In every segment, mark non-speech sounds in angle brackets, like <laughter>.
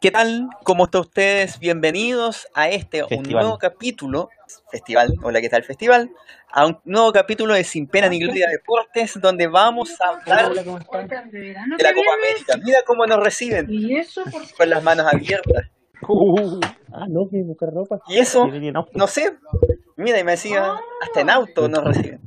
¿Qué tal? ¿Cómo están ustedes? Bienvenidos a este un nuevo capítulo, festival, hola, ¿qué tal festival? A un nuevo capítulo de Sin Pena ni Gloria Deportes, donde vamos a hablar Hola, ¿cómo están? de la Copa. América. Mira cómo nos reciben, Y eso por con las manos abiertas. Uh, ah, no, que buscar ropa. Y eso, no sé, mira, y me decía, hasta en auto nos reciben.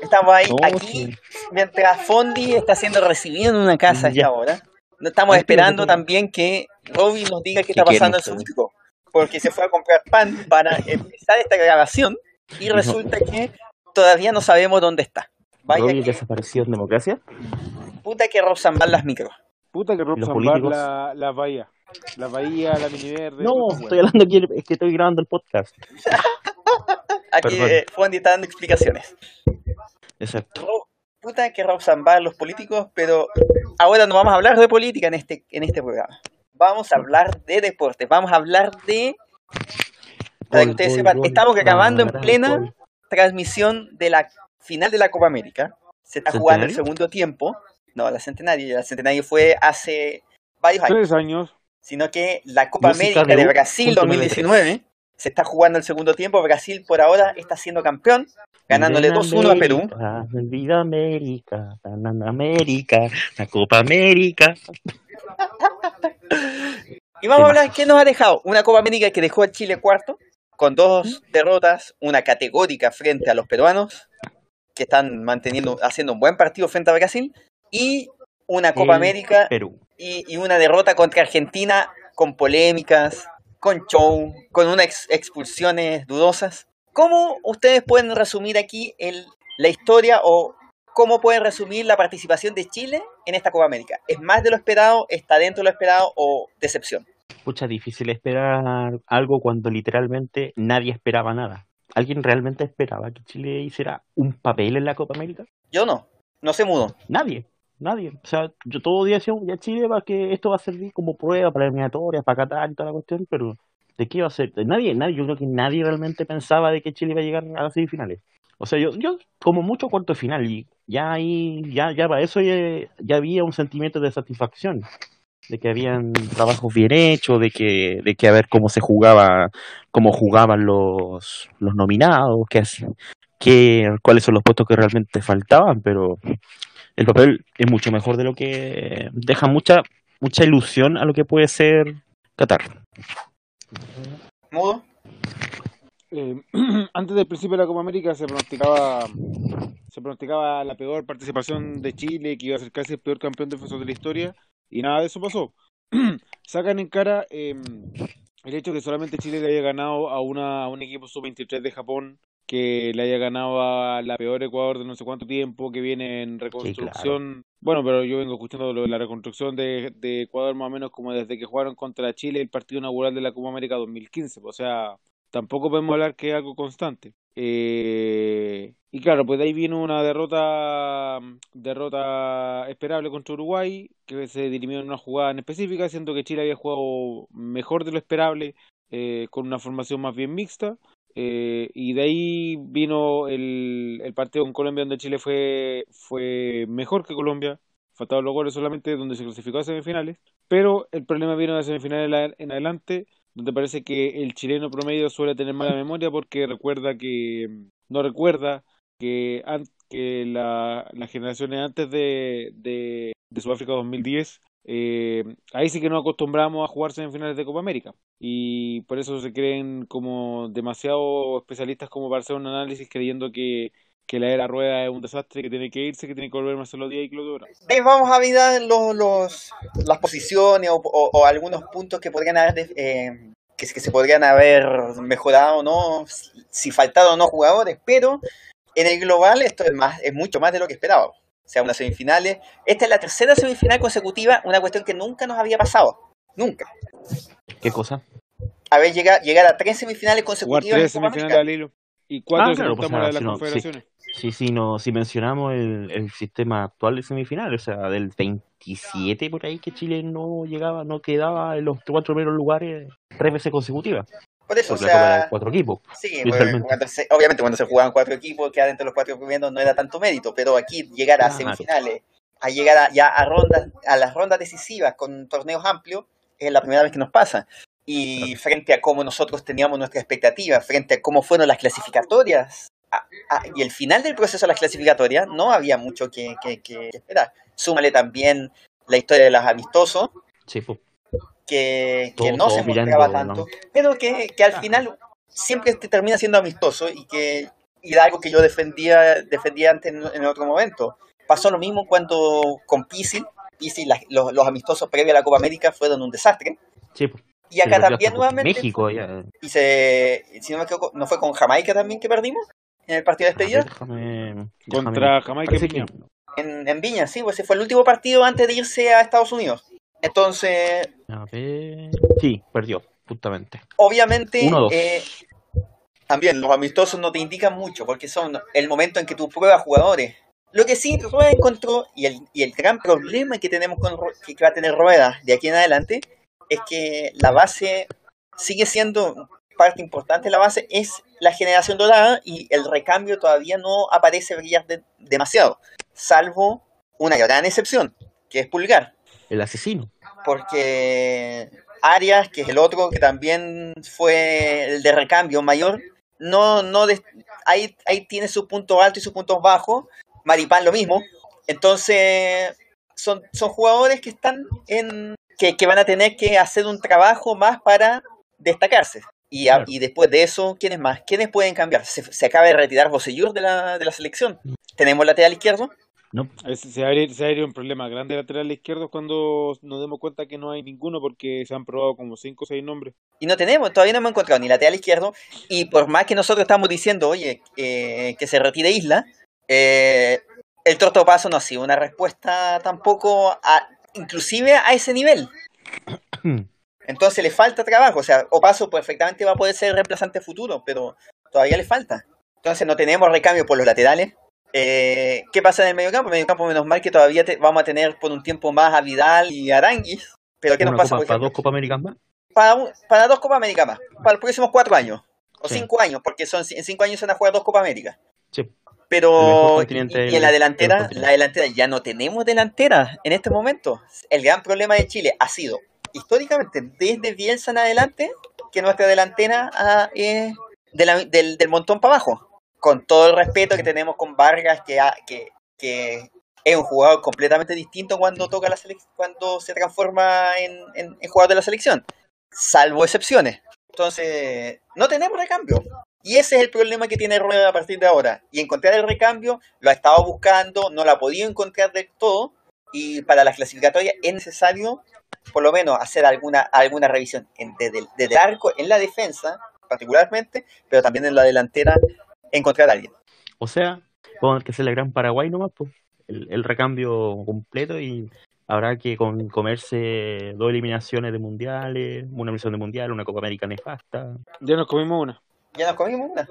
Estamos ahí, No, aquí, sí. mientras Fondi está siendo recibido en una casa Ya. hora. No Estamos esperando también que Robbie nos diga qué ¿Qué está pasando en su frigo, porque se fue a comprar pan para empezar esta grabación y resulta que todavía no sabemos dónde está. Vaya Robbie que, desapareció en democracia. puta que rozan las micros. Puta que Rob Los Zambar políticos. la, la bahía. La bahía, la mini verde. No, estoy hablando aquí, es que estoy grabando el podcast. <laughs> Aquí eh, Fondi está dando explicaciones. Exacto. Puta que rozan bar los políticos, pero ahora no vamos a hablar de política en este, en este programa. Vamos a hablar de deportes, vamos a hablar de... Para que ustedes gol, sepan, gol, estamos grabando en plena gol. transmisión de la final de la Copa América. Se está jugando el segundo tiempo. No, la Centenario. La Centenario fue hace varios años. Tres años. Sino que la Copa Música América de Brasil punto 2019 se está jugando el segundo tiempo. Brasil por ahora está siendo campeón, ganándole Viva 2-1 a Perú. Viva América, ganan América, la Copa América. <laughs> Y vamos a hablar qué nos ha dejado. Una Copa América que dejó a Chile cuarto, con dos derrotas, una categórica frente a los peruanos, que están manteniendo, haciendo un buen partido frente a Brasil, y una Copa El América Perú. y, y una derrota contra Argentina con polémicas, con show, con unas ex- expulsiones dudosas. ¿Cómo ustedes pueden resumir aquí el, la historia o cómo pueden resumir la participación de Chile en esta Copa América? ¿Es más de lo esperado? ¿Está dentro de lo esperado o decepción? Pucha, difícil esperar algo cuando literalmente nadie esperaba nada. ¿Alguien realmente esperaba que Chile hiciera un papel en la Copa América? Yo no, no se mudo. Nadie, nadie. O sea, yo todo día decía, ya Chile va que esto va a servir como prueba para eliminatorias, para Qatar y toda la cuestión, pero ¿de qué va a ser? Nadie, nadie, yo creo que nadie realmente pensaba de que Chile iba a llegar a las semifinales. O sea, yo, yo como mucho cuarto de final y ya ahí, ya, ya para eso ya, ya había un sentimiento de satisfacción, de que habían trabajos bien hechos, de que, de que a ver cómo se jugaba, cómo jugaban los, los nominados, qué, qué, cuáles son los puestos que realmente faltaban, pero el papel es mucho mejor de lo que deja mucha mucha ilusión a lo que puede ser Qatar. ¿Mudo? Eh, <clears throat> antes del principio de la Copa América se pronosticaba se pronosticaba la peor participación de Chile, que iba a ser casi el peor campeón defensor de la historia, y nada de eso pasó. <clears throat> Sacan en cara eh, el hecho que solamente Chile le haya ganado a, una, a un equipo sub-23 de Japón, que le haya ganado a la peor Ecuador de no sé cuánto tiempo, que viene en reconstrucción. Bueno, pero yo vengo escuchando lo de la reconstrucción de, de Ecuador más o menos como desde que jugaron contra Chile el partido inaugural de la Copa América 2015. O sea, tampoco podemos hablar que es algo constante. Eh, y claro, pues de ahí vino una derrota derrota esperable contra Uruguay, que se dirimió en una jugada en específica, siendo que Chile había jugado mejor de lo esperable, eh, con una formación más bien mixta. Eh, y de ahí vino el, el partido con Colombia, donde Chile fue, fue mejor que Colombia, faltaban los goles solamente, donde se clasificó a semifinales. Pero el problema vino de semifinales en la- en adelante, donde parece que el chileno promedio suele tener mala memoria porque recuerda que no recuerda que, que la, las generaciones antes de, de, de Sudáfrica 2010 eh, ahí sí que nos acostumbramos a jugar semifinales de Copa América y por eso se creen como demasiado especialistas como para hacer un análisis creyendo que, que la era rueda es un desastre, que tiene que irse, que tiene que volver Marcelo Díaz y Claudio. Eh, vamos a mirar los, los, las posiciones o, o- algunos puntos que podrían haber, eh, que, se- podrían haber mejorado no, si, si faltaron o no jugadores, pero en el global esto es, más, es mucho más de lo que esperábamos. O sea, unas semifinales. Esta es la tercera semifinal consecutiva, una cuestión que nunca nos había pasado. Nunca. ¿Qué cosa? A ver, llegar, llegar a tres semifinales Jugar consecutivas tres semifinales al hilo y cuatro Ah, si claro, pues, ah, de las si no, sí. confederaciones. Sí, sí, no, si mencionamos el, el sistema actual de semifinales, o sea, del 27 por ahí que Chile no llegaba, no quedaba en los cuatro primeros lugares tres veces consecutivas. Por eso, o Porque de sea, cuatro equipos. Sí, cuando se- obviamente cuando se jugaban cuatro equipos, quedar entre los cuatro primeros no era tanto mérito, pero aquí llegar a Claro. semifinales, a llegar a, ya a rondas, a las rondas decisivas con torneos amplios, es la primera vez que nos pasa. Y frente a cómo nosotros teníamos nuestras expectativas, frente a cómo fueron las clasificatorias a- a- y el final del proceso de las clasificatorias, no había mucho que, que- que esperar. Súmale también la historia de los amistosos, Sí, pues. Que, que no se mirando, mostraba ¿no? tanto, pero que, que al final siempre te termina siendo amistoso y que y era algo que yo defendía defendía antes en, en otro momento. Pasó lo mismo cuando con Pisil, Pisil los, los amistosos previos a la Copa América fueron un desastre. Sí, pues. Y acá también nuevamente, México, ya. y se, si no me equivoco, ¿no fue con Jamaica también que perdimos? En el partido de despedida. déjame- Contra Jamaica en Viña. que- En, en Viña, sí, pues ese fue el último partido antes de irse a Estados Unidos. Entonces, A ver. Sí, perdió, justamente. obviamente, 1-2. eh, también los amistosos no te indican mucho porque son el momento en que tú pruebas jugadores. Lo que sí Rueda encontró, y el, y el gran problema que tenemos con que va a tener Rueda de aquí en adelante, es que la base sigue siendo parte importante de la base, es la generación dorada y el recambio todavía no aparece brillar de- demasiado, salvo una gran excepción, que es Pulgar El asesino. Porque Arias, que es el otro que también fue el de recambio mayor, no, no des- ahí, ahí tiene sus puntos altos y sus puntos bajos. Maripán lo mismo. Entonces, son, son jugadores que están en. Que, que van a tener que hacer un trabajo más para destacarse. Y, a- Claro. y después de eso, ¿quiénes más? ¿Quiénes pueden cambiar? Se, se acaba de retirar Bosellur de la, de la selección. Tenemos lateral izquierdo. No, Se va, a abrir, se va a abrir un problema grande lateral izquierdo cuando nos demos cuenta que no hay ninguno porque se han probado como 5 o 6 nombres. Y no tenemos, todavía no hemos encontrado ni lateral izquierdo. Y por más que nosotros estamos diciendo, oye, eh, que se retire Isla, eh, el Paso no ha sido una respuesta tampoco, a, inclusive a ese nivel. <coughs> Entonces le falta trabajo. O sea, Opaso perfectamente va a poder ser reemplazante futuro, pero todavía le falta. Entonces no tenemos recambio por los laterales. Eh, ¿Qué pasa en el mediocampo? En el mediocampo, menos mal que todavía te- vamos a tener por un tiempo más a Vidal y Aranguis. Pero ¿qué nos pasa, copa- por para dos Copa Américas más. para, un- para dos Copa América más, para los próximos cuatro años, o Sí. cinco años, porque son en cinco años se van a jugar dos Copa América. Sí. Pero, y, en la del delantera, la delantera, ya no tenemos delantera en este momento. El gran problema de Chile ha sido, históricamente, desde Bielsa en adelante, que nuestra delantera ah, es de la- del, del montón para abajo. Con todo el respeto que tenemos con Vargas, que, que, es un jugador completamente distinto cuando toca la cuando se transforma en, jugador de la selección, salvo excepciones. Entonces, no tenemos recambio. Y ese es el problema que tiene Rueda a partir de ahora. Y encontrar el recambio, lo ha estado buscando, no lo ha podido encontrar del todo. Y para las clasificatorias es necesario, por lo menos, hacer alguna, revisión desde el arco, en la defensa, particularmente, pero también en la delantera, encontrar a alguien. O sea, vamos a tener que hacer la gran Paraguay nomás, pues. El, el recambio completo y habrá que con- comerse dos eliminaciones de mundiales, una eliminación de mundial, una Copa América nefasta. Ya nos comimos una. Ya nos comimos una.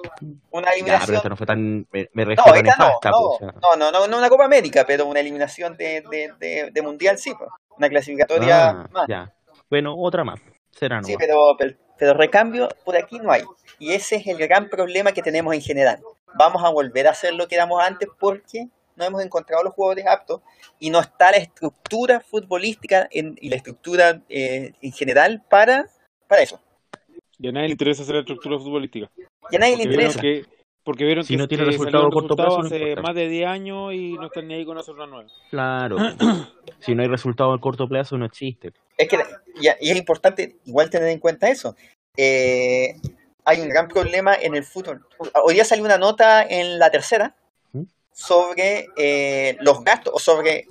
Una Ya, eliminación. pero esta no fue tan. Me, me No, no, nefasta, no, pues, o sea. no, no, no, no una Copa América, pero una eliminación de, de, de, de mundial, sí, pues. Una clasificatoria Ah, más. ya. Bueno, otra más. Será Sí, nomás. pero, pero, pero recambio por aquí no hay. Y ese es el gran problema que tenemos en general. Vamos a volver a hacer lo que éramos antes porque no hemos encontrado los jugadores aptos y no está la estructura futbolística en- y la estructura eh, en general para, para eso. Y a nadie le interesa hacer la estructura futbolística. Y a nadie le Porque interesa. que, porque vieron Si que, no tiene que resultado a corto resultados plazo, hace más de 10 años y no están ni ahí con una nueva. Claro. <clears throat> si no hay resultado a corto plazo, no existe. Es que y, y es importante igual tener en cuenta eso. Eh, hay un gran problema en el fútbol. Hoy día salió una nota en la tercera ¿Mm? sobre eh, los gastos o sobre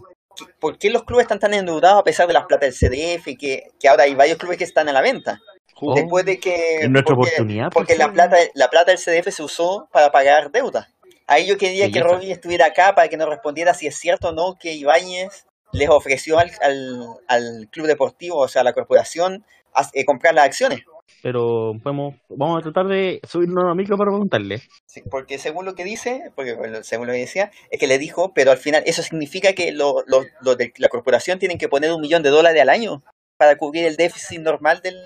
por qué los clubes están tan endeudados a pesar de las plata del CDF, que, que ahora hay varios clubes que están a la venta. Oh, Después de que... es nuestra porque, oportunidad. porque la plata, la plata del CDF se usó para pagar deuda. Ahí yo quería que. Robbie estuviera acá para que nos respondiera si es cierto o no que Ibáñez les ofreció al, al, al club deportivo, o sea, a la corporación, a- eh, comprar las acciones. Pero podemos, vamos a tratar de subirnos a la micro para preguntarle. Sí, porque según lo que dice, porque bueno, según lo que decía, es que le dijo, pero al final eso significa que lo- lo- los de la corporación tienen que poner un millón de dólares al año para cubrir el déficit normal del.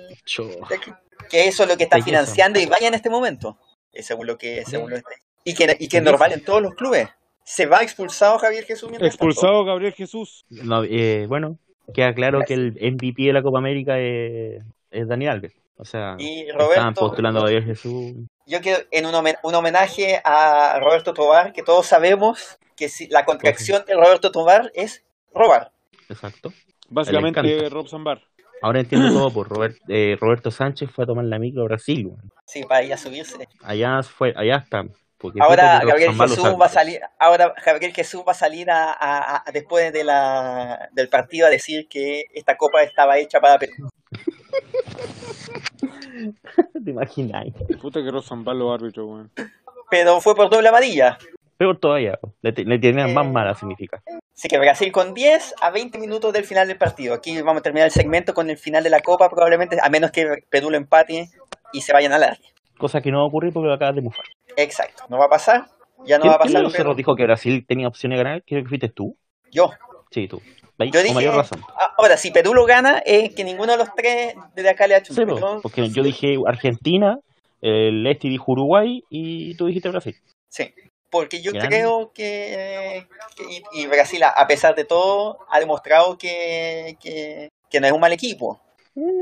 Que eso es lo que está financiando Ibáñez en este momento. Según lo que, según lo que y que, y que normal en todos los clubes. Se va expulsado Javier Jesús mientras tanto. Expulsado Gabriel Jesús. No, eh, bueno, queda claro que el MVP de la Copa América es, es Dani Alves. O sea, Y estaban Roberto, postulando a Dios Jesús. yo quiero en un, homen- un homenaje a Roberto Tobar, que todos sabemos que si, la contracción de Roberto Tobar es robar. Exacto. Básicamente. Rob Zambar. Ahora entiendo todo <clears throat> por Robert, eh, Roberto Sánchez fue a tomar la micro a Brasil. Sí, para ir a subirse. Allá fue, allá está. Porque Ahora Gabriel Jesús va a salir, ahora Gabriel Jesús va a salir a, a- a- después de la, del partido a decir que esta copa estaba hecha para Perú. <laughs> ¿Te imaginas? Puta que Rob Zambar los árbitros, weón. Pero fue por doble amarilla. Peor todavía. Le, le tenían más Eh. mala, significa. Así que Brasil con 10 a 20 minutos del final del partido. Aquí vamos a terminar el segmento con el final de la copa probablemente, a menos que Perú lo empate y se vayan al área. Cosa que no va a ocurrir porque lo acabas de mufar. Exacto, no va a pasar. Ya no ¿Quién, va a quién pasar. pero dijo que Brasil tenía opciones de ganar? Creo que fuiste tú. Yo. Sí, tú. ¿Veis? Yo dije, mayor razón. ah, ahora, si Perú lo gana, es que ninguno de los tres de acá le ha hecho Sí, po, porque yo dije Argentina, el Este dijo Uruguay y tú dijiste Brasil. Sí, porque yo Grande. creo que, que- y, y Brasil, a pesar de todo, ha demostrado que, que, que no es un mal equipo.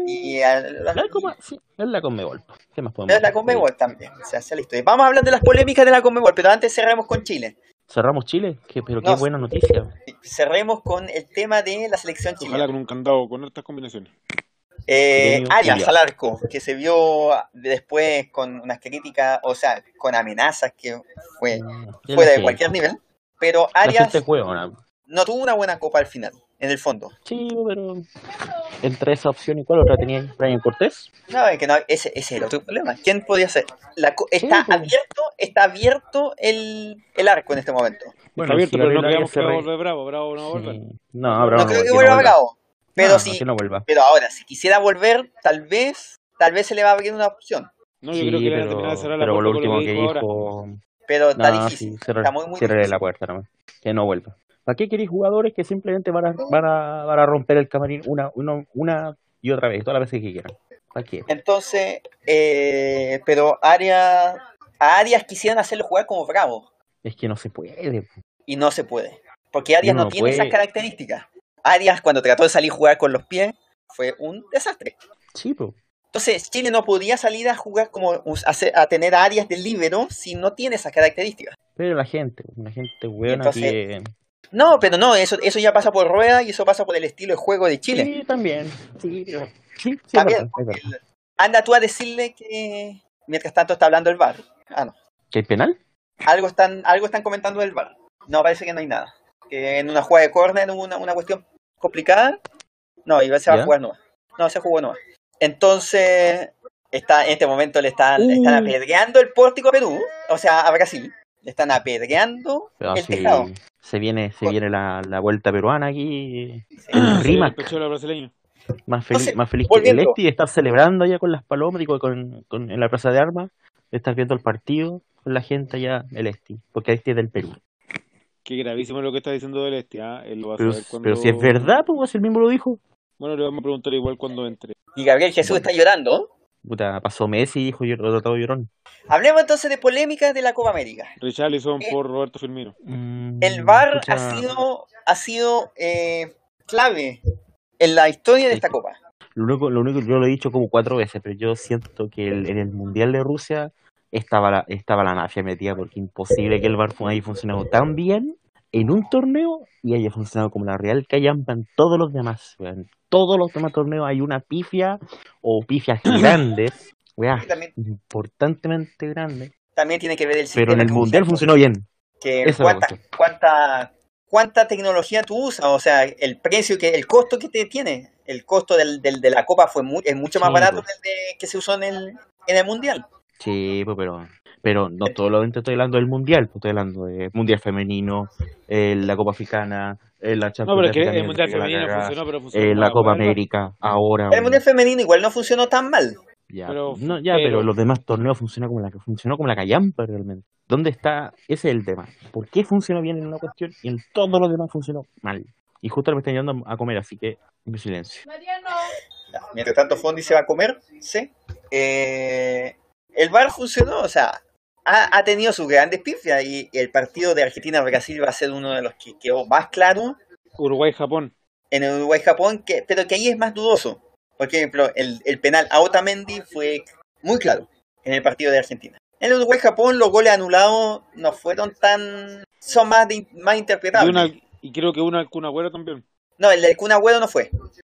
Y a- La Copa, sí, es la Conmebol. ¿Qué más podemos es la? Conmebol también. O sea, sea listo. Vamos a hablar de las polémicas de la Conmebol, pero antes cerremos con Chile. Cerramos Chile, que, pero qué No. buena noticia. Cerremos con el tema de la selección Ojalá chilena. con un candado, con estas combinaciones. Eh, Arias al arco, que se vio después con unas críticas, o sea, con amenazas que fue Mm, fuera de cualquier nivel. Pero Arias ¿no? no tuvo una buena copa al final, en el fondo. Sí, pero entre esa opción y cuál otra tenía Brian Cortés. No, es que no, ese, ese es el otro problema. ¿Quién podía ser? La, co- está pues. abierto, está abierto el, el arco en este momento. Está abierto, si pero no creemos que va a volver Bravo. Bravo no va a volver. Sí. No, Bravo no creo que vuelva. Bravo. Pero No, no vuelva. pero ahora, si quisiera volver, tal vez, tal vez se le va a abrir una opción. No, yo Sí, creo que le van a pero, terminar de cerrar la pero puerta lo último que dijo Pero está no, difícil. sí, está muy, muy difícil. la puerta nomás, que no vuelva. ¿Para qué queréis jugadores que simplemente van a, van a, van a romper el camarín una, una, una y otra vez, todas las veces que quieran? ¿Para qué? Entonces, eh, pero Arias, a Arias quisieran hacerlo jugar como Bravo. Es que no se puede. Y no se puede. Porque Arias no no tiene esas características. Arias, cuando trató de salir a jugar con los pies, fue un desastre. Sí, pues. Entonces, Chile no podía salir a jugar como a, tener a Arias de líbero si no tiene esas características. Pero la gente, la gente buena que... No, pero no, eso, eso ya pasa por rueda y eso pasa por el estilo de juego de Chile. Sí, también. Sí, sí, También. Anda tú a decirle que mientras tanto está hablando el VAR. Ah, no. ¿Que hay penal? Algo están, algo están comentando del VAR. No, parece que no hay nada. Que en una jugada de córner hubo una, una cuestión complicada. No, y se va ¿Ya? a jugar nueva. No, se jugó nueva. Entonces, está, en este momento le están, están Uh. apedreando el pórtico a Perú, o sea, a Brasil. Le están apedreando Pero el sí, tejado. se viene, se viene la, la vuelta peruana aquí. Sí. El Sí, el pechuelo brasileño. Más feliz, Entonces, más feliz que el volviendo. Esti de estar celebrando allá con las palomas y con, con- en la plaza de armas, de estar viendo el partido con la gente allá, el Esti, porque Esti es del Perú. Qué gravísimo lo que está diciendo del este, ¿ah? Él lo va a Pero, saber cuando... pero si es verdad, pues él mismo lo dijo. Bueno, le vamos a preguntar igual cuando entre. Y Gabriel Jesús está llorando. Puta, pasó Messi y dijo yo lo tratado llorón. Hablemos entonces de polémicas de la Copa América. Richarlison Eh, por Roberto Firmino. Mm, El VAR pucha, ha sido, ha sido eh, clave en la historia de esta Copa. Lo único, lo único, yo lo he dicho como cuatro veces, pero yo siento que el- en el Mundial de Rusia estaba la, estaba la mafia metida, porque imposible que el fu- haya funcionado tan bien en un torneo y haya funcionado como la Real Callampa en todos los demás. En todos los demás torneos hay una pifia o pifias <clears throat> grandes, weá, también, importantemente grandes, también tiene que ver el pero en el Mundial funcionó bien. que Esa cuánta, cuánta, cuánta tecnología tú usas, o sea, el precio que, el costo que te tiene, el costo del, del- de la copa fue es mucho más Sí, barato pues. que el de- que se usó en el, en el mundial. Sí, pues, pero, pero no solamente estoy hablando del Mundial, pues, estoy hablando del Mundial Femenino, eh, la Copa Africana, eh, la No, Champions pero es que el Mundial la Femenino cagada, funcionó, pero funcionó eh, la Copa VAR. América, ahora. El mundial femenino igual no funcionó tan mal. Ya, Pero- no, ya, pero- pero los demás torneos funcionó como la que funcionó como la callampa realmente. ¿Dónde está? Ese es el tema. ¿Por qué funcionó bien en una cuestión y en todos los demás funcionó mal? Y justo me están llevando a comer, así que mi silencio. Mientras tanto, Fondi se va a comer, ¿sí? Eh, el VAR funcionó, o sea, ha, ha tenido sus grandes pifias y el partido de Argentina-Brasil va a ser uno de los que quedó más claro Uruguay-Japón. en Uruguay-Japón, que, pero que ahí es más dudoso. Por ejemplo, el, el penal a Otamendi fue muy claro en el partido de Argentina. En Uruguay-Japón los goles anulados no fueron tan... son más, de, más Y, interpretables. una, y creo que una Kun Agüero también. No, el del Kun Agüero no fue.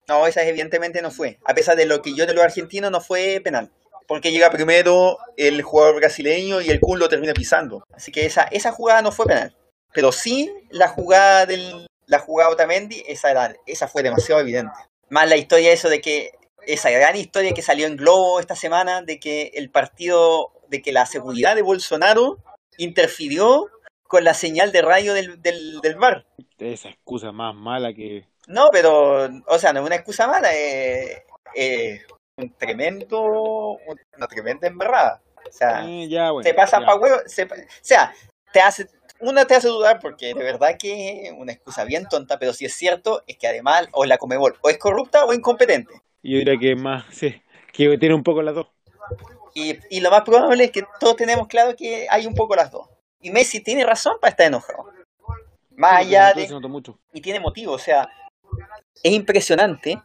No, esa evidentemente no fue. A pesar de lo que yo de los argentinos no fue penal. Porque llega primero el jugador brasileño y el Kun lo termina pisando. Así que esa, esa jugada no fue penal. Pero sí la jugada del la jugada Otamendi, esa, era, esa fue demasiado evidente. Más la historia eso de que esa gran historia que salió en Globo esta semana de que el partido, de que la seguridad de Bolsonaro interfirió con la señal de radio del, del, del bar. Esa excusa más mala que. No, pero, o sea, no es una excusa mala, es eh, un tremendo, una tremenda embarrada. O sea, Eh, ya, bueno. se pasa ya. pa' huevo, se o sea, te hace, una te hace dudar porque de verdad que es una excusa bien tonta, pero si es cierto, es que además o la Comebol o es corrupta o incompetente. Yo diría que más, sí, que tiene un poco las dos. Y, y lo más probable es que todos tenemos claro que hay un poco las dos. Y Messi tiene razón para estar enojado. Más Sí, allá de... mucho. y tiene motivo, o sea, es impresionante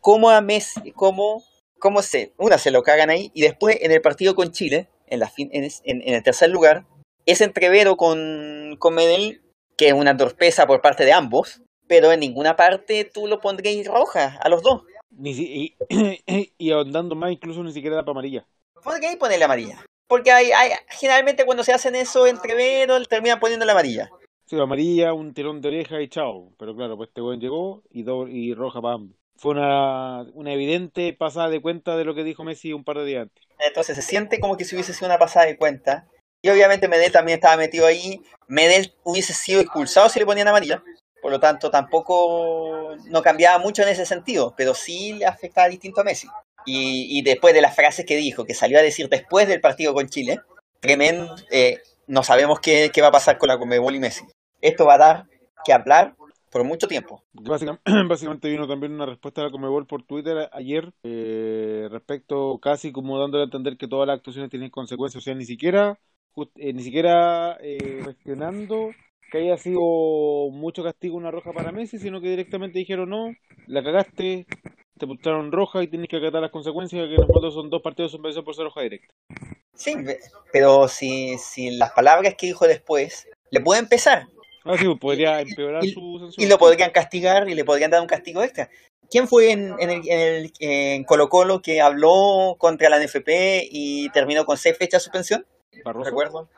cómo a Messi, cómo, cómo se, una se lo cagan ahí y después en el partido con Chile, en, la fin, en, en- en el tercer lugar, ese entrevero con, con Medellín, que es una torpeza por parte de ambos, pero en ninguna parte tú lo pondrías roja a los dos. Ni si- y, <coughs> y ahondando más, incluso ni siquiera da para amarilla. Podríais ponerle amarilla. Porque hay, hay, generalmente cuando se hacen eso entreveros, terminan poniendo la amarilla. Sí, amarilla, un tirón de oreja y chao. Pero claro, pues este buen llegó y, do- y roja para ambos. Fue una, una evidente pasada de cuenta de lo que dijo Messi un par de días antes. Entonces se siente como que si hubiese sido una pasada de cuenta. Y obviamente Medel también estaba metido ahí. Medel hubiese sido expulsado si le ponían amarilla. Por lo tanto, tampoco no cambiaba mucho en ese sentido, pero sí le afectaba distinto a Messi. Y, y después de las frases que dijo, que salió a decir después del partido con Chile, tremendo, eh, no sabemos qué, qué va a pasar con la Conmebol y Messi. Esto va a dar que hablar por mucho tiempo. Básicamente, <clears throat> básicamente vino también una respuesta de la Comebol por Twitter ayer eh, respecto casi como dándole a entender que todas las actuaciones tienen consecuencias, o sea, ni siquiera just- eh, ni siquiera eh, cuestionando que haya sido mucho castigo una roja para Messi, sino que directamente dijeron no, la cagaste, te pusieron roja y tienes que acatar las consecuencias, que fondo son dos partidos de suspensión por ser roja directa. Sí, pero si, si las palabras que dijo después le pueden pesar, Ah, sí, pues podría empeorar Y- su censura. y lo podrían castigar y le podrían dar un castigo extra. ¿Quién fue en, en, el, en, el- en Colo Colo que habló contra la NFP y terminó con seis fechas de suspensión? ¿Barroso? ¿Recuerdo?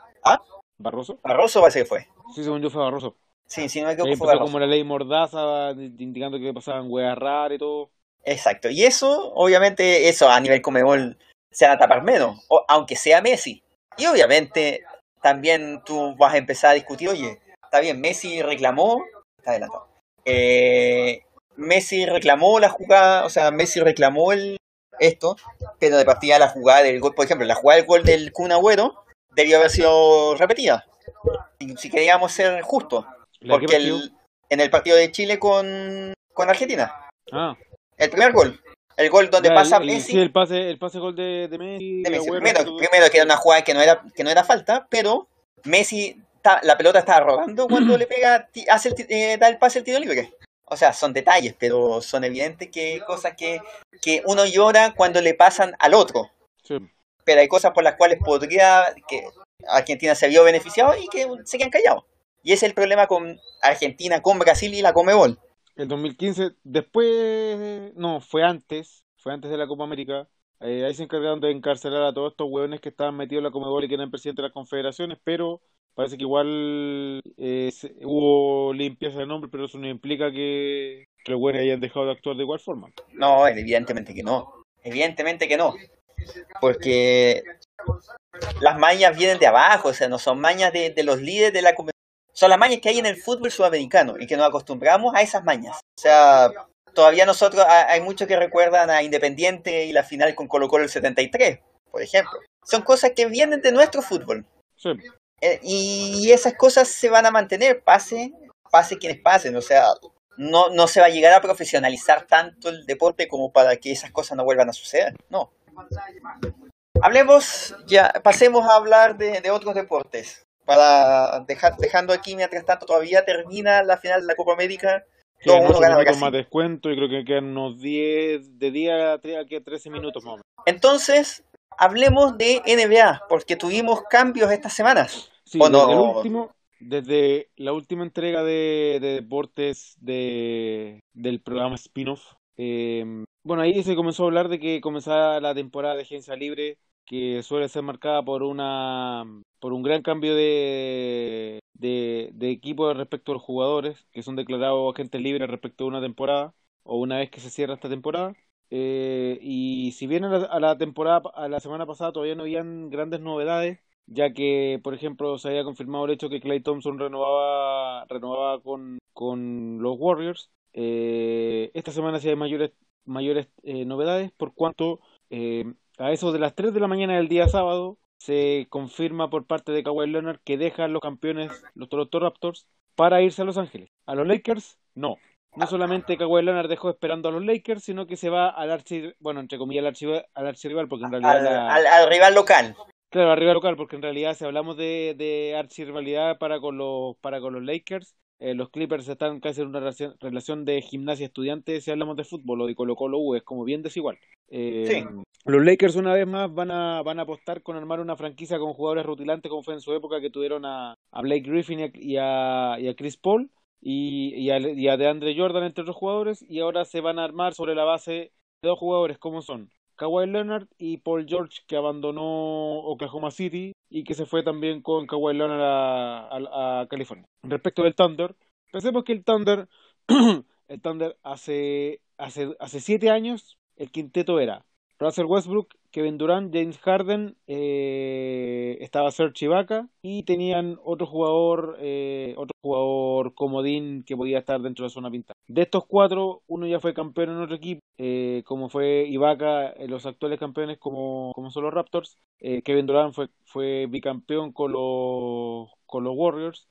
¿Barroso? Barroso parece que fue. Sí, según yo fue Barroso. Sí, si no me equivoco fue Barroso. como la ley Mordaza, indicando que pasaban weas raras y todo. Exacto. Y eso, obviamente, eso a nivel Comebol se van a tapar menos, o- aunque sea Messi. Y obviamente también tú vas a empezar a discutir, oye, está bien, Messi reclamó, está adelantado. Eh, Messi reclamó la jugada, o sea, Messi reclamó el esto, pero de partida la jugada del gol, por ejemplo, la jugada del gol del Kun Agüero debió haber sido repetida. Si, si queríamos ser justos, ¿La qué porque el- en el partido de Chile con, con Argentina, Ah, el primer gol, el gol donde ya, pasa el- Messi sí, el pase, el pase gol de, de Messi. de Messi. Agüero, Primero, todo- primero que era una jugada que no era, que no era falta, pero Messi, la pelota estaba rodando cuando <clears throat> le pega, hace el, eh, da el pase el tiro libre. O sea, son detalles, pero son evidentes que cosas que, que uno llora cuando le pasan al otro. Sí. Pero hay cosas por las cuales podría que Argentina se vio beneficiado y que se quedan callados. Y ese es el problema con Argentina, con Brasil y la Comebol. El 2015, después, no, fue antes, fue antes de la Copa América. Eh, ahí se encargaron de encarcelar a todos estos hueones que estaban metidos en la Comebol y que eran presidentes de las confederaciones, pero parece que igual eh, hubo limpieza de nombre, pero eso no implica que, que los hueones hayan dejado de actuar de igual forma. No, evidentemente que no. Evidentemente que no. Porque las mañas vienen de abajo, o sea, no son mañas de, de los líderes de la. Son las mañas que hay en el fútbol sudamericano y que nos acostumbramos a esas mañas. O sea, todavía nosotros, ha- hay muchos que recuerdan a Independiente y la final con Colo Colo el 73, por ejemplo. Son cosas que vienen de nuestro fútbol. Sí, y esas cosas se van a mantener, pase, pase quienes pasen, o sea, no, no se va a llegar a profesionalizar tanto el deporte como para que esas cosas no vuelvan a suceder, no. Hablemos, ya, pasemos a hablar de, de otros deportes, para dejar, dejando aquí, mientras tanto todavía termina la final de la Copa América, Quedan 2-1 8 gana Brasil. más descuento y creo que quedan unos 10, de día a 13 minutos más o menos. Entonces, hablemos de NBA, porque tuvimos cambios estas semanas. Sí, ¿O desde, el no? último, desde la última entrega de, de deportes de, del programa Spin-off, eh, bueno, ahí se comenzó a hablar de que comenzaba la temporada de agencia libre, que suele ser marcada por una por un gran cambio de, de, de equipo respecto a los jugadores, que son declarados agentes libres respecto a una temporada, o una vez que se cierra esta temporada. Eh, y si bien a la, a la temporada, a la semana pasada todavía no habían grandes novedades, ya que, por ejemplo, se había confirmado el hecho que Clay Thompson renovaba, renovaba con, con los Warriors. Eh, esta semana sí hay mayores, mayores eh, novedades, por cuanto eh, a eso de las 3 de la mañana del día sábado se confirma por parte de Kawhi Leonard que dejan los campeones, los Toronto Raptors, para irse a Los Ángeles. A los Lakers, no. No solamente Kawhi Leonard dejó esperando a los Lakers, sino que se va al archi, bueno, entre comillas, al, archi- al archirrival, porque en realidad Al, la- al- al rival local. Claro, arriba local, porque en realidad si hablamos de, de archirrivalidad para con los, para con los Lakers, eh, los Clippers están casi en una relación, relación de gimnasia estudiante si hablamos de fútbol o de Colo Colo U, es como bien desigual. Eh, Sí. Los Lakers una vez más van a, van a apostar con armar una franquicia con jugadores rutilantes como fue en su época que tuvieron a, a Blake Griffin y a, y a, y a Chris Paul y, y, a, y DeAndre Jordan entre otros jugadores y ahora se van a armar sobre la base de dos jugadores como son Kawhi Leonard y Paul George que abandonó Oklahoma City y que se fue también con Kawhi Leonard a, a- a California. Respecto del Thunder, pensemos que el Thunder, <clears throat> el Thunder hace, hace, hace siete años el quinteto era Russell Westbrook, Kevin Durant, James Harden, eh, estaba Serge Ibaka y tenían otro jugador, eh, otro jugador comodín que podía estar dentro de la zona pintada. De estos cuatro, uno ya fue campeón en otro equipo, eh, como fue Ibaka, los actuales campeones como, como son los Raptors. Kevin Durant fue, fue bicampeón con los, con los Warriors.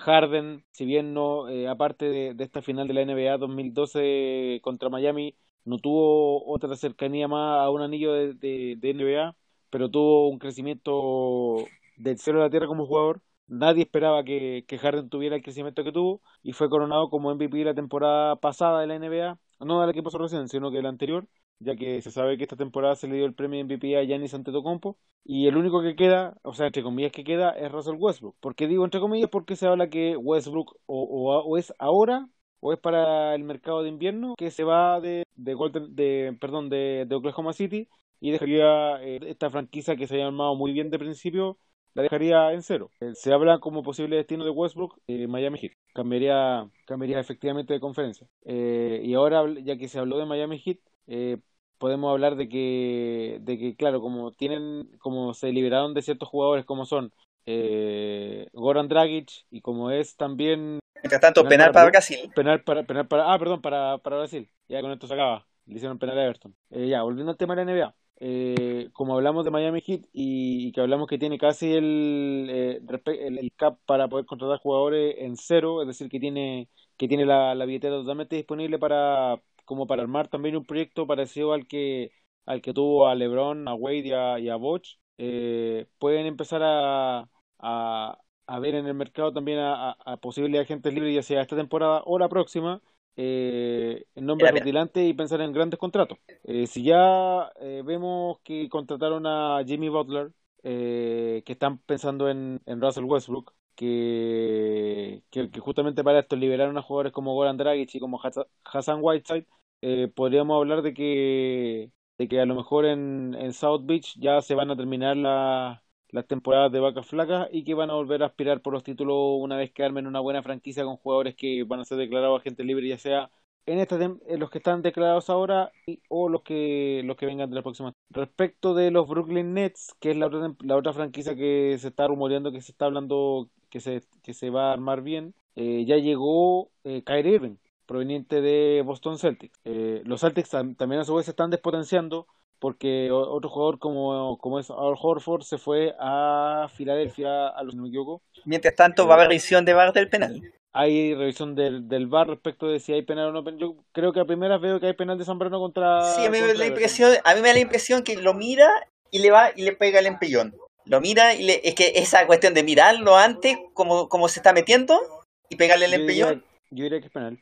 Harden, si bien no, aparte de esta final de la NBA 2012 contra Miami, no tuvo otra cercanía más a un anillo de, de- de NBA, pero tuvo un crecimiento del cielo a la tierra como jugador. Nadie esperaba que, que Harden tuviera el crecimiento que tuvo y fue coronado como MVP la temporada pasada de la NBA, no de la que recién, sino que la anterior, ya que se sabe que esta temporada se le dio el premio MVP a Giannis Antetokounmpo y el único que queda, o sea, entre comillas que queda, es Russell Westbrook. ¿Por qué digo entre comillas? Porque se habla que Westbrook o, o es ahora o es para el mercado de invierno que se va de, de, Golden- de perdón de, de Oklahoma City y dejaría eh, esta franquicia que se había armado muy bien de principio la dejaría en cero. Eh, se habla como posible destino de Westbrook eh, Miami Heat. Cambiaría, cambiaría efectivamente de conferencia. Eh, y ahora, ya que se habló de Miami Heat, eh, podemos hablar de que, de que, claro, como tienen, como se liberaron de ciertos jugadores como son eh, Goran Dragic y como es también Mientras tanto, Penal penal para Brasil. penal para, penal para, ah, perdón, para, para Brasil. Ya con esto se acaba. Le hicieron penal a Everton. Eh, ya, volviendo al tema de la NBA. Eh, como hablamos de Miami Heat y, y que hablamos que tiene casi el, eh, el, el cap para poder contratar jugadores en cero, es decir, que tiene, que tiene la, la billetera totalmente disponible para, como para armar también un proyecto parecido al que, al que tuvo a LeBron, a Wade y a, y a Boch, eh, pueden empezar a, a, a ver en el mercado también a, a- a posibles agentes libres, ya sea esta temporada o la próxima, eh, en mira. rutilantes y pensar en grandes contratos. Eh, si ya eh, vemos que contrataron a Jimmy Butler, eh, que están pensando en, en Russell Westbrook, que, que, que justamente para esto liberaron a jugadores como Goran Dragic y como Hassan- Whiteside, eh, podríamos hablar de que, de que a lo mejor en, en South Beach ya se van a terminar la- las temporadas de vacas flacas y que van a volver a aspirar por los títulos una vez que armen una buena franquicia con jugadores que van a ser declarados agentes libres, ya sea en esta en los que están declarados ahora y- o los que los que vengan de la próxima. Respecto de los Brooklyn Nets, que es la otra la otra franquicia que se está rumoreando, que se está hablando que se que se va a armar bien, eh, ya llegó eh, Kyrie Irving, proveniente de Boston Celtics. Eh, los Celtics tam- también a su vez se están despotenciando porque otro jugador como, como es Al Horford se fue a Filadelfia, a los no me equivoco. Mientras tanto, va a haber revisión de VAR del penal. Hay revisión del, del VAR respecto de si hay penal o no. pen- Yo creo que a primeras veo que hay penal de Zambrano contra. Sí, a mí, me da la impresión, a mí me da la impresión que lo mira y le va y le pega el empellón. Lo mira y le, es que esa cuestión de mirarlo antes, como, como se está metiendo, y pegarle el Yo diría, empellón, yo diría que es penal.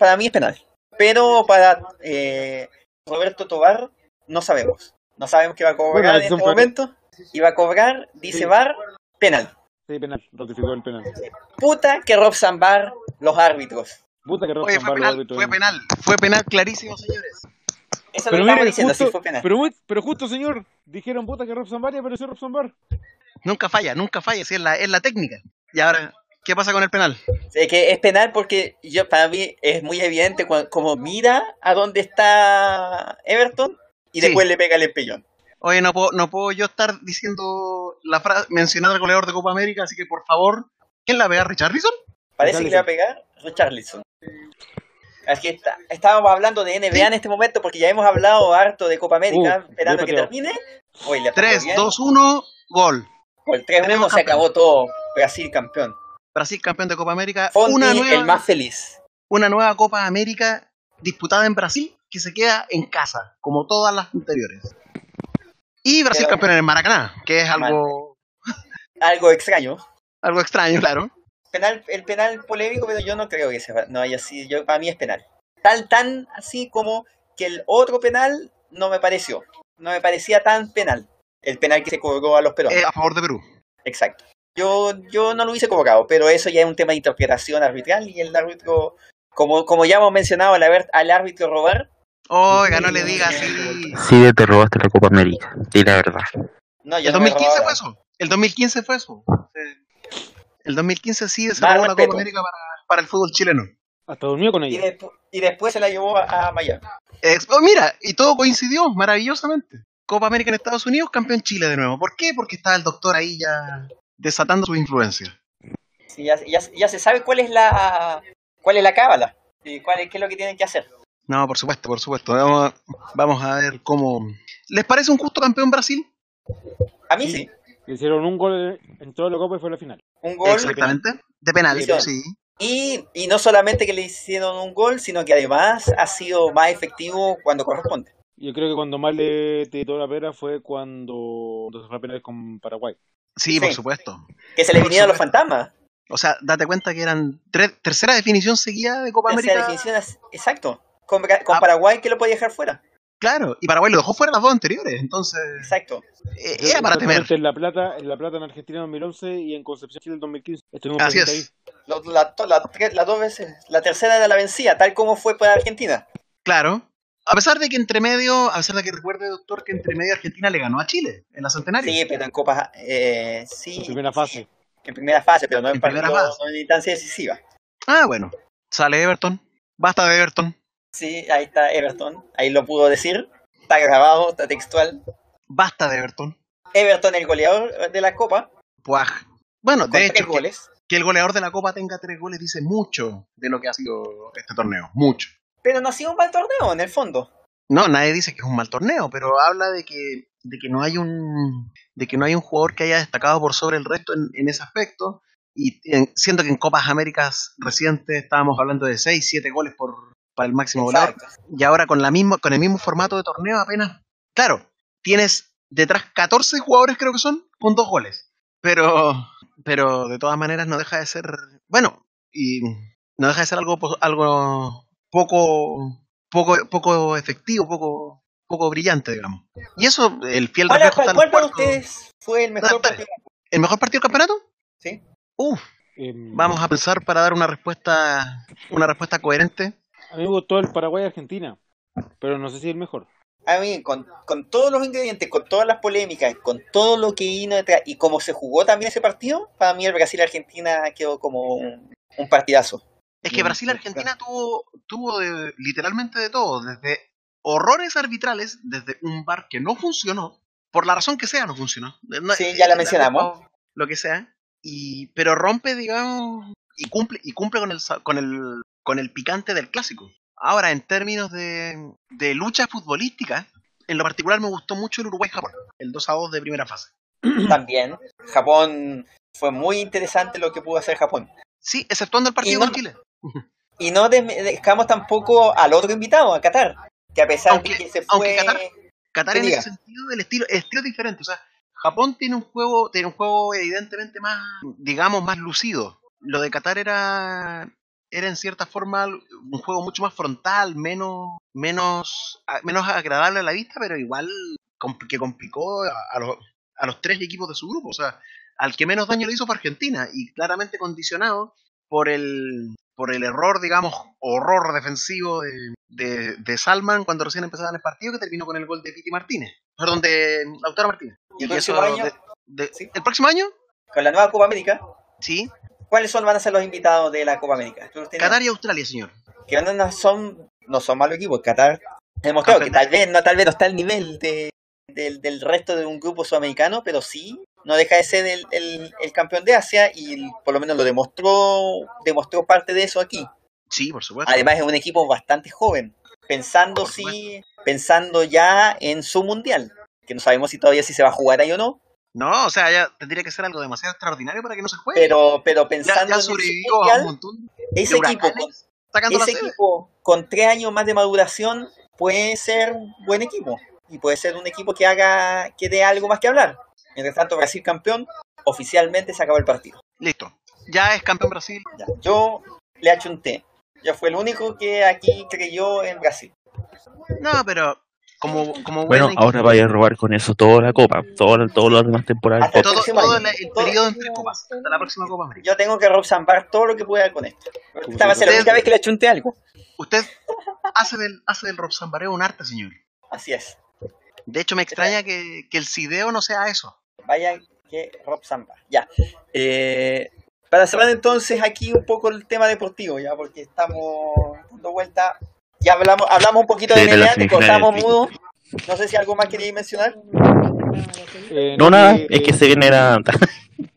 Para mí es penal. Pero para eh, Roberto Tobar no sabemos. No sabemos qué va a cobrar Bueno, en este fue- momento. Y va a cobrar, dice Sí. Bar, penal. Sí, penal, ratificó el penal. Puta que Rob Zambar, los árbitros. Puta que Rob Oye, fue Zambar lo penal, árbitro. fue penal, fue penal clarísimo, señores. Eso es lo Pero que estamos mire, diciendo, justo, si fue penal. pero, muy- pero justo, señor, dijeron puta que Rob Zambar y apareció Rob Zambar. Nunca falla, nunca falla, sí, es la, es la técnica. Y ahora, ¿qué pasa con el penal? Es que es penal porque yo para mí es muy evidente cuando, como mira a dónde está Everton y Sí. después le pega el empellón. Oye, no puedo, no puedo yo estar diciendo la frase, mencionar al goleador de Copa América, así que por favor, ¿quién la pega? ¿Richarlison? Parece que le va a pegar Richarlison. Así que está- estábamos hablando de NBA en este momento porque ya hemos hablado harto de Copa América, Uh, esperando que termine. Hoy le 3, bien. 2, 1, gol. El 3-1 se acabó todo. Brasil campeón. Brasil campeón de Copa América. Fonti, Una nueva, el más feliz. una nueva Copa América disputada en Brasil que se queda en casa, como todas las anteriores. Y Brasil Pero- campeón en el Maracaná, que es algo, Algo extraño. algo extraño, claro. Penal, el penal polémico, pero yo no creo que se va- no haya sido. Yo, para mí es penal. Tan, tan así como que el otro penal no me pareció. No me parecía tan penal. El penal que se cobró a los peruanos. Eh, a favor de Perú. Exacto. Yo, yo no lo hubiese cobrado, pero eso ya es un tema de interpretación arbitral y el árbitro, como, como ya hemos mencionado, al, haber, al árbitro robar, Oiga, no le diga así. Sí, te robaste la Copa América. Y la verdad. no, yo El no me 2015 robaba. fue eso. El 2015 fue eso. El 2015 sí Más desarrolló la. Copa América para, para el fútbol chileno. Hasta durmió con Y, ella. despu- y después se la llevó a, a Miami. Oh, mira, y todo coincidió maravillosamente. Copa América en Estados Unidos, campeón Chile de nuevo. ¿Por qué? Porque estaba el doctor ahí ya desatando su influencia. Sí, ya, ya, ya se sabe cuál es la cuál es la cábala y cuál es, qué es lo que tienen que hacer. No, por supuesto, por supuesto. Vamos a, vamos a ver cómo. ¿Les parece un justo campeón Brasil? A mí Sí. sí. Le hicieron un gol en toda la Copa y fue la final. Un gol. Exactamente. De penal, Sí. sí. Y, y no solamente que le hicieron un gol, sino que además ha sido más efectivo cuando corresponde. Yo creo que cuando más le tiró la pera fue cuando, cuando se fue a pelear con Paraguay. Sí, por supuesto. Que se le Por vinieron los fantasmas. O sea, date cuenta que eran tres- tercera definición seguida de Copa Tercera América. definición exacto. Con, Ah. Paraguay que lo podía dejar fuera. Claro, y Paraguay lo dejó fuera las dos anteriores. Entonces, Exacto. eh, era para temer. En La Plata, en La Plata en Argentina en 2011 y en Concepción Chile en 2015. Estuvimos Así es. la- la las dos veces. La tercera era la vencida, tal como fue para Argentina. Claro. A pesar de que entre medio, a pesar de que recuerde, doctor, que entre medio Argentina le ganó a Chile en la centenaria. Sí, pero en Copa. Eh, sí. En primera fase. En primera fase, pero no en, En primera partido- fase. no en instancia decisiva. Ah, bueno. Sale Everton. Basta de Everton. Sí, ahí está Everton. Ahí lo pudo decir. Está grabado, está textual. Basta de Everton. Everton, el goleador de la Copa, Puaj. Bueno, de hecho, que, goles. que el goleador de la Copa tenga tres goles dice mucho de lo que ha sido este torneo. Mucho. Pero no ha sido un mal torneo, en el fondo. No, nadie dice que es un mal torneo, pero habla de que, de que no hay un de que no hay un jugador que haya destacado por sobre el resto en, en ese aspecto. Y en- siento que en Copas Américas recientes estábamos hablando de 6, 7 goles por, para el máximo goleador. Exacto. Y ahora con la misma, con el mismo formato de torneo apenas. Claro, tienes detrás 14 jugadores creo que son, con dos goles. Pero, pero de todas maneras no deja de ser. Bueno, y no deja de ser algo, po- algo poco, poco, poco efectivo, poco, poco brillante, digamos. Y eso, el fiel ¿Cuál, en cuál los para ustedes fue el mejor partido? ¿El mejor partido del campeonato? Sí. Uf, Em, vamos a pensar para dar una respuesta, una respuesta coherente. A mí me gustó el Paraguay-Argentina, pero no sé si el mejor. A mí, con, con todos los ingredientes, con todas las polémicas, con todo lo que vino detrás y cómo se jugó también ese partido, para mí el Brasil-Argentina quedó como un, un partidazo. Es que Bien, Brasil-Argentina tuvo, tuvo de- literalmente de todo, desde horrores arbitrales, desde un bar que no funcionó, por la razón que sea no funcionó. No- Sí, ya la eh, mencionamos. Lo que sea. Y, pero rompe, digamos, y cumple, y cumple con el, sa- con el, con el picante del clásico. Ahora, en términos de, de lucha futbolística, en lo particular me gustó mucho el Uruguay-Japón, el 2 a 2 de primera fase. <clears throat> También, Japón, fue muy interesante lo que pudo hacer Japón. Sí, exceptuando el partido no- con Chile. Y no dejamos tampoco al otro invitado, a Qatar, que a pesar Aunque- de que se aunque fue... Qatar- Qatar Que en diga. ese sentido el estilo, el estilo es diferente. O sea, Japón tiene un juego, tiene un juego evidentemente más, digamos, más lucido. Lo de Qatar era era en cierta forma un juego mucho más frontal, menos, menos, a- menos agradable a la vista, pero igual que complicó a, a los, a los tres equipos de su grupo. O sea, al que menos daño le hizo fue Argentina y claramente condicionado por el, por el error, digamos, horror defensivo de, de, de Salman cuando recién empezaban el partido que terminó con el gol de Piti Martínez. Perdón, de Lautaro Martínez. ¿Y el Y próximo eso año? de- de- Sí. ¿El próximo año? Con la nueva Copa América, Sí. ¿Cuáles son, van a ser los invitados de la Copa América? Qatar y Australia, señor. que no, son no son malos equipos. Qatar ha demostrado que tal vez no tal vez no está al nivel de, del, del resto de un grupo sudamericano, pero sí no deja de ser el, el- el campeón de Asia y por lo menos lo demostró demostró parte de eso aquí. Sí, por supuesto. Además es un equipo bastante joven, pensando sí, pensando ya en su mundial, que no sabemos si todavía si se va a jugar ahí o no, No, o sea, ya tendría que ser algo demasiado extraordinario para que no se juegue. pero pero ya, pensando en a un montón de ese equipo con, ese equipo con tres años más de maduración puede ser un buen equipo y puede ser un equipo que haga que dé algo más que hablar. Mientras tanto, Brasil campeón, oficialmente se acabó el partido. Listo. Ya es campeón Brasil. Ya. Yo le achunté. Ya fue el único que aquí creyó en Brasil. No, pero como, como Bueno, buen ahora vaya a robar con eso toda la copa, todas todas las demás temporadas. Hasta todo, todo el, el periodo entre copas, hasta la próxima Copa América. Yo tengo que roxambar todo lo que pueda con esto. Esta va a ser la única vez que le achunté algo. Usted hace del, hace del un arte, señor. Así es. De hecho, me extraña que, que el Sideo no sea eso. Vaya que Rob Samba. Ya. Eh, para cerrar entonces aquí un poco el tema deportivo, ya, porque estamos dando vuelta. Ya hablamos, hablamos un poquito de de NBA, te cortamos mudo. No sé si algo más queríais mencionar. Eh, No, nada, es que se viene la... <laughs>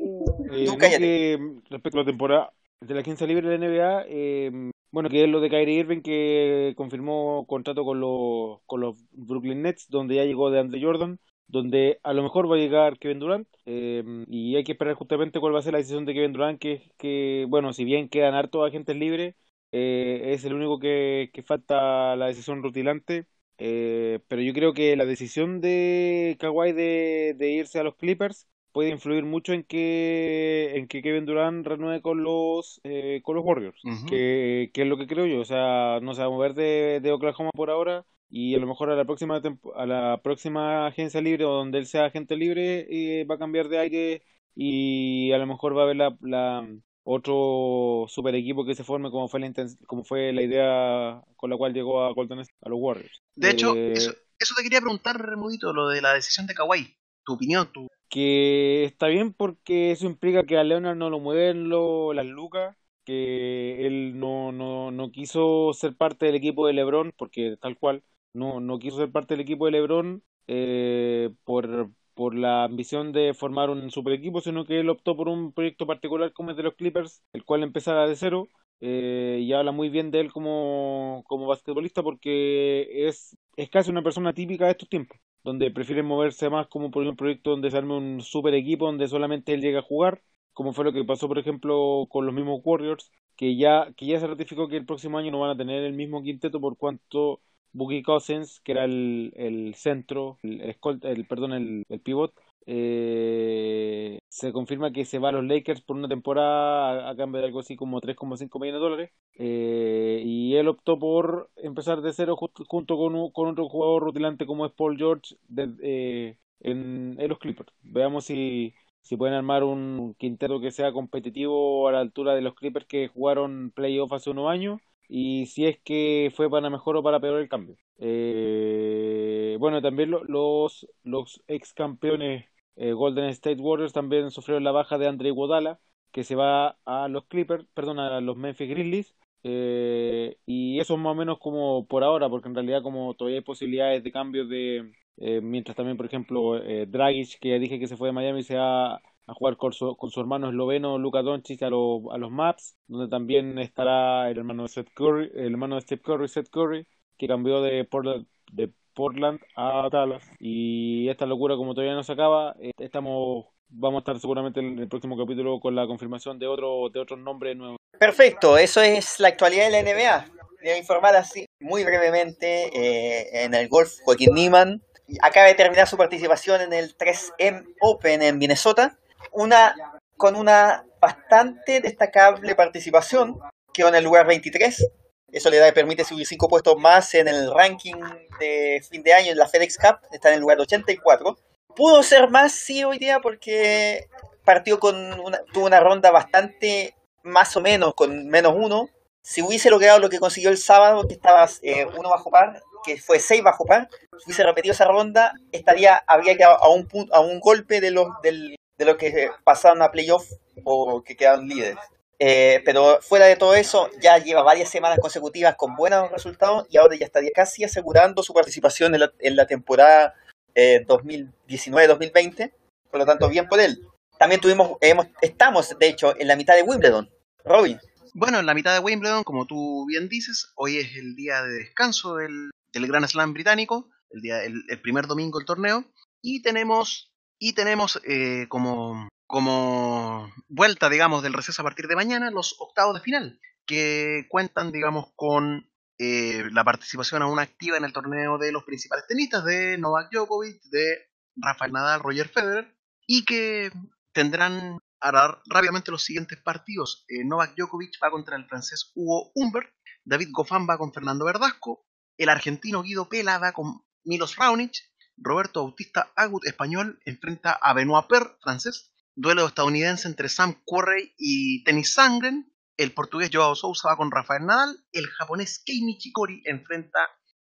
eh, no, que, respecto a la temporada de la agencia libre de la NBA, eh, bueno, que es lo de Kyrie Irving que confirmó contrato con los, con los Brooklyn Nets, donde ya llegó de Andre Jordan, donde a lo mejor va a llegar Kevin Durant, eh, y hay que esperar justamente cuál va a ser la decisión de Kevin Durant, que, que bueno, si bien quedan hartos agentes libres, eh, es el único que, que falta la decisión rutilante. Eh, pero yo creo que la decisión de Kawhi de, de irse a los Clippers puede influir mucho en que en que Kevin Durant renueve con los eh, con los Warriors, que, que es lo que creo yo, o sea, no se va a mover de, de Oklahoma por ahora y a lo mejor a la próxima a la próxima agencia libre o donde él sea agente libre eh, va a cambiar de aire y a lo mejor va a haber la, la otro super equipo que se forme como fue la como fue la idea con la cual llegó a Golden State, a los Warriors. De hecho, Eh, eso, eso te quería preguntar, Remudito, lo de la decisión de Kawhi. Tu opinión, tu... que está bien porque eso implica que a Leonard no lo mueven lo- las lucas, que él no, no, no quiso ser parte del equipo de LeBron, porque tal cual, no, no quiso ser parte del equipo de LeBron eh, por, por la ambición de formar un super equipo, sino que él optó por un proyecto particular como el de los Clippers, el cual empezara de cero. eh, y habla muy bien de él como, como basquetbolista porque es, es casi una persona típica de estos tiempos donde prefieren moverse más como por un proyecto donde se arme un super equipo donde solamente él llega a jugar, como fue lo que pasó por ejemplo con los mismos Warriors, que ya, que ya se ratificó que el próximo año no van a tener el mismo quinteto por cuanto Boogie Cousins, que era el, el centro, el, el el- perdón, el, el pivot, eh, se confirma que se va a los Lakers por una temporada a, a cambio de algo así como 3,5 millones de dólares. eh, y él optó por empezar de cero ju- junto con, un- con otro jugador rutilante como es Paul George eh, en, en los Clippers. Veamos si, si pueden armar un quinteto que sea competitivo a la altura de los Clippers que jugaron playoff hace unos años y si es que fue para mejor o para peor el cambio. Eh, bueno, también lo- los, los ex campeones eh, Golden State Warriors también sufrieron la baja de Andre Iguodala, que se va a los Clippers, perdón, a los Memphis Grizzlies. eh, y eso es más o menos como por ahora, porque en realidad como todavía hay posibilidades de cambios de... eh, mientras también, por ejemplo, eh, Dragic, que ya dije que se fue de Miami, se va a jugar con su, con su hermano esloveno Luka Doncic a, los a los Maps, donde también estará el hermano de Seth Curry, el hermano de Steve Curry, Seth Curry, que cambió de Portland, de Portland a Dallas. Y esta locura, como todavía no se acaba, eh, estamos, vamos a estar seguramente en el próximo capítulo con la confirmación de otro, de otros nombres nuevos. Perfecto, eso es la actualidad de la NBA. Voy informar así muy brevemente eh, en el golf Joaquín Niemann acaba de terminar su participación en el 3M Open en Minnesota, una con una bastante destacable participación quedó en el lugar 23. Eso le da, permite subir 5 puestos más en el ranking de fin de año en la FedEx Cup. Está en el lugar 84. Pudo ser más, sí, hoy día, porque partió con una, tuvo una ronda bastante más o menos con menos uno. Si hubiese logrado lo que consiguió el sábado, que estaba eh, uno bajo par, que fue 6 bajo par, si hubiese repetido esa ronda, estaría, habría quedado a un, punto, a un golpe de los, del, de los que pasaron a playoff o que quedaron líderes. Eh, pero fuera de todo eso, ya lleva varias semanas consecutivas con buenos resultados y ahora ya estaría casi asegurando su participación en la, en la temporada eh, 2019-2020. Por lo tanto, bien por él. También tuvimos, estamos, de hecho, en la mitad de Wimbledon. Robin. Bueno, en la mitad de Wimbledon, como tú bien dices, hoy es el día de descanso del, del Grand Slam británico, el, día, el, el primer domingo del torneo, y tenemos, y tenemos eh, como, como vuelta, digamos, del receso a partir de mañana, los octavos de final, que cuentan, digamos, con eh, la participación aún activa en el torneo de los principales tenistas, de Novak Djokovic, de Rafael Nadal, Roger Federer, y que tendrán ahora rápidamente los siguientes partidos. Eh, Novak Djokovic va contra el francés Hugo Humbert, David Goffin va con Fernando Verdasco, el argentino Guido Pela va con Milos Raonic, Roberto Bautista Agut, español, enfrenta a Benoit Per, francés, duelo estadounidense entre Sam Querrey y Tennis Sangren, el portugués Joao Sousa va con Rafael Nadal, el japonés Kei Nishikori enfrenta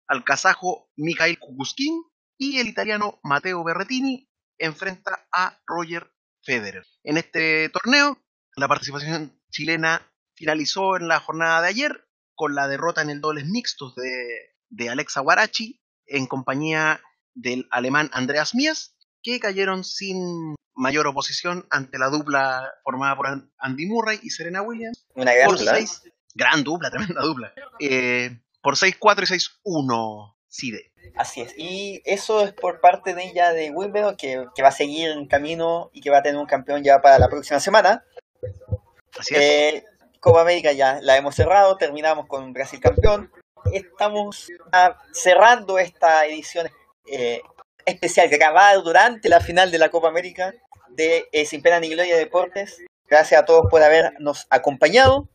al kazajo Mikhail Kukuskin y el italiano Matteo Berrettini enfrenta a Roger Federer. En este torneo, la participación chilena finalizó en la jornada de ayer con la derrota en el dobles mixtos de, de Alexa Guarachi en compañía del alemán Andreas Mies, que cayeron sin mayor oposición ante la dupla formada por Andy Murray y Serena Williams. Una gran dupla. seis- gran dupla, <laughs> tremenda dupla. Eh, por 6-4 y 6-1 CIDE. Así es. Y eso es por parte de ella de Wimbledon, que, que va a seguir en camino y que va a tener un campeón ya para la próxima semana. Así es. Eh, Copa América ya la hemos cerrado, terminamos con Brasil campeón. Estamos ah, cerrando esta edición eh, especial grabada durante la final de la Copa América de eh, Sin Pena ni Gloria Deportes. Gracias a todos por habernos acompañado.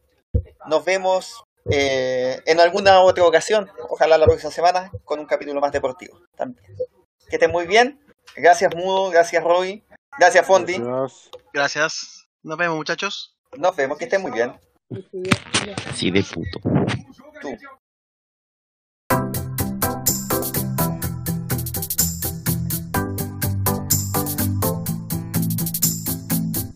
Nos vemos eh, en alguna otra ocasión, ojalá la próxima semana, con un capítulo más deportivo. También. Que estén muy bien. Gracias Mudo, gracias Roy, gracias Fondi. Gracias. Gracias. Nos vemos, muchachos. Nos vemos, que estén muy bien. Así de puto. Tú.